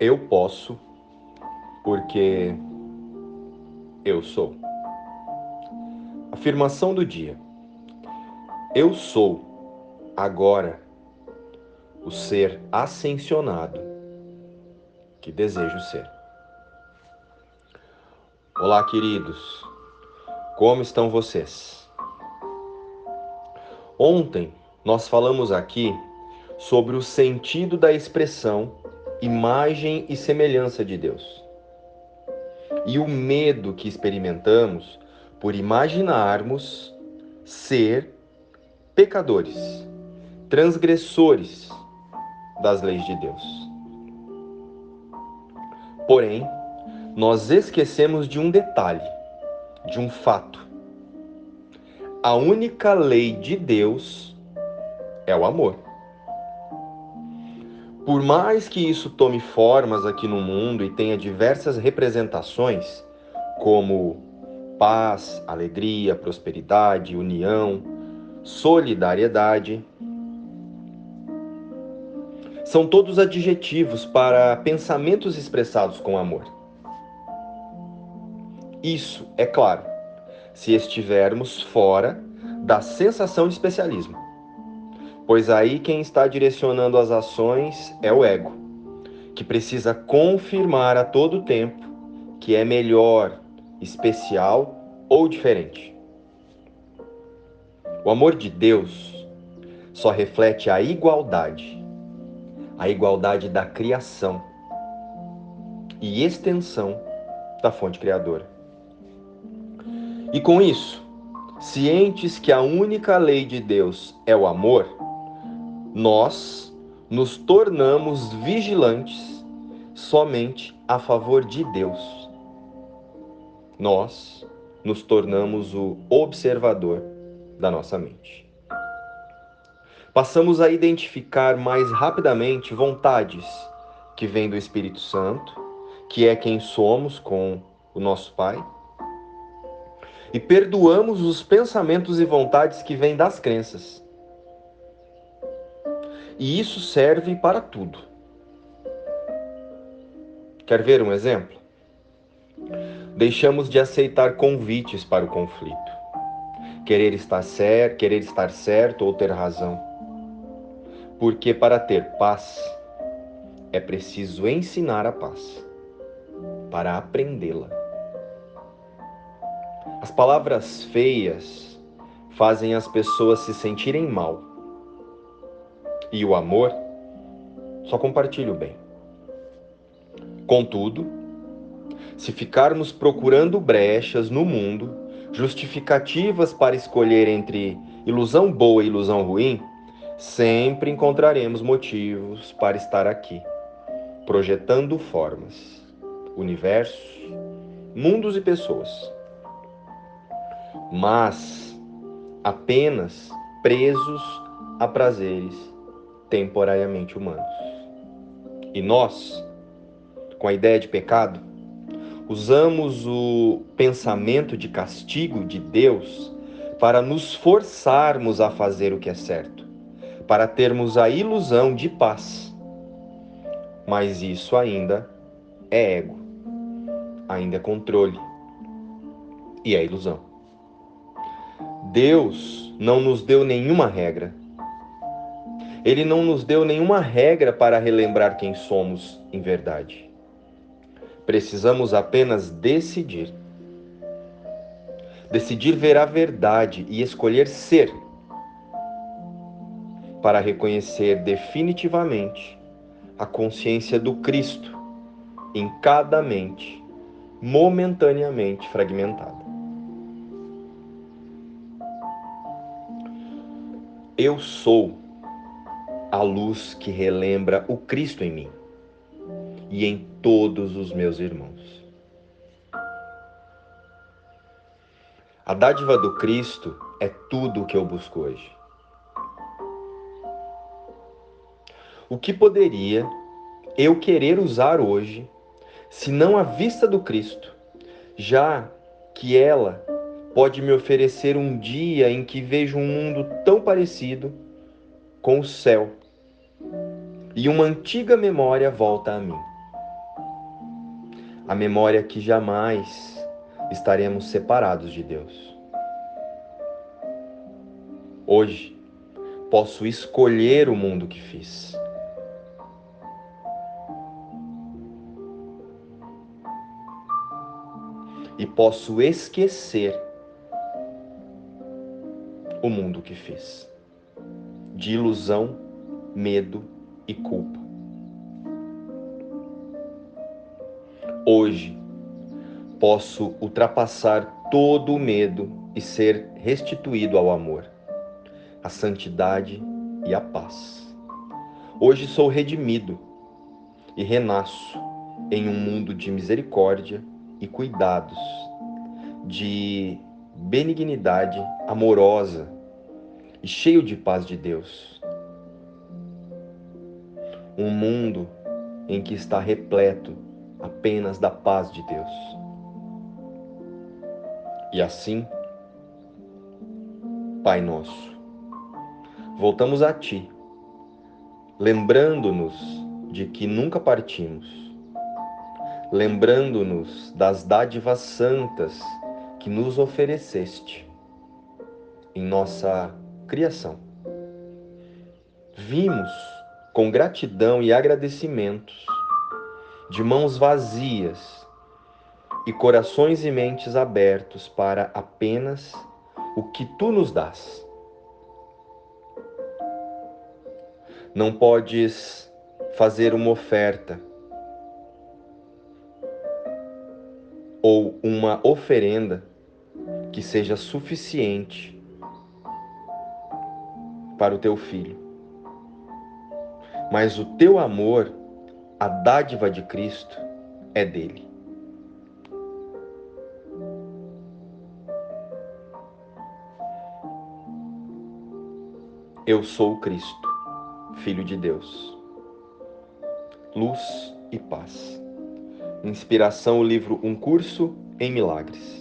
Eu posso porque eu sou. Afirmação do dia. Eu sou agora o ser ascensionado que desejo ser. Olá, queridos. Como estão vocês? Ontem nós falamos aqui sobre o sentido da expressão imagem e semelhança de Deus. E o medo que experimentamos por imaginarmos ser pecadores, transgressores das leis de Deus. Porém, nós esquecemos de um detalhe, de um fato. A única lei de Deus é o amor. Por mais que isso tome formas aqui no mundo e tenha diversas representações, como paz, alegria, prosperidade, união, solidariedade. São todos adjetivos para pensamentos expressados com amor. Isso, é claro, se estivermos fora da sensação de especialismo. Pois aí quem está direcionando as ações é o ego, que precisa confirmar a todo tempo que é melhor especial ou diferente. O amor de Deus só reflete a igualdade, a igualdade da criação e extensão da fonte criadora. E com isso, cientes que a única lei de Deus é o amor, nós nos tornamos vigilantes somente a favor de Deus nós nos tornamos o observador da nossa mente. Passamos a identificar mais rapidamente vontades que vêm do Espírito Santo, que é quem somos com o nosso Pai, e perdoamos os pensamentos e vontades que vêm das crenças. E isso serve para tudo. Quer ver um exemplo? deixamos de aceitar convites para o conflito. Querer estar certo, querer estar certo ou ter razão. Porque para ter paz é preciso ensinar a paz para aprendê-la. As palavras feias fazem as pessoas se sentirem mal. E o amor só compartilha o bem. Contudo, se ficarmos procurando brechas no mundo, justificativas para escolher entre ilusão boa e ilusão ruim, sempre encontraremos motivos para estar aqui, projetando formas, universos, mundos e pessoas. Mas apenas presos a prazeres temporariamente humanos. E nós, com a ideia de pecado, usamos o pensamento de castigo de Deus para nos forçarmos a fazer o que é certo, para termos a ilusão de paz. Mas isso ainda é ego, ainda é controle e é ilusão. Deus não nos deu nenhuma regra. Ele não nos deu nenhuma regra para relembrar quem somos em verdade. Precisamos apenas decidir. Decidir ver a verdade e escolher ser, para reconhecer definitivamente a consciência do Cristo em cada mente momentaneamente fragmentada. Eu sou a luz que relembra o Cristo em mim e em todos os meus irmãos. A dádiva do Cristo é tudo o que eu busco hoje. O que poderia eu querer usar hoje, se não a vista do Cristo, já que ela pode me oferecer um dia em que vejo um mundo tão parecido com o céu e uma antiga memória volta a mim. a memória que jamais estaremos separados de Deus. Hoje, posso escolher o mundo que fiz. E posso esquecer o mundo que fiz de ilusão, medo e culpa. Hoje posso ultrapassar todo o medo e ser restituído ao amor, à santidade e à paz. Hoje sou redimido e renasço em um mundo de misericórdia e cuidados, de benignidade amorosa e cheio de paz de Deus. Um mundo em que está repleto apenas da paz de Deus. E assim, Pai Nosso, voltamos a Ti, lembrando-nos de que nunca partimos, lembrando-nos das dádivas santas que nos ofereceste em nossa criação. Vimos com gratidão e agradecimentos, de mãos vazias e corações e mentes abertos para apenas o que tu nos dás. Não podes fazer uma oferta ou uma oferenda que seja suficiente para o teu filho. Mas o teu amor, a dádiva de Cristo, é dele. Eu sou Cristo, Filho de Deus. Luz e paz. Inspiração, o livro Um Curso em Milagres.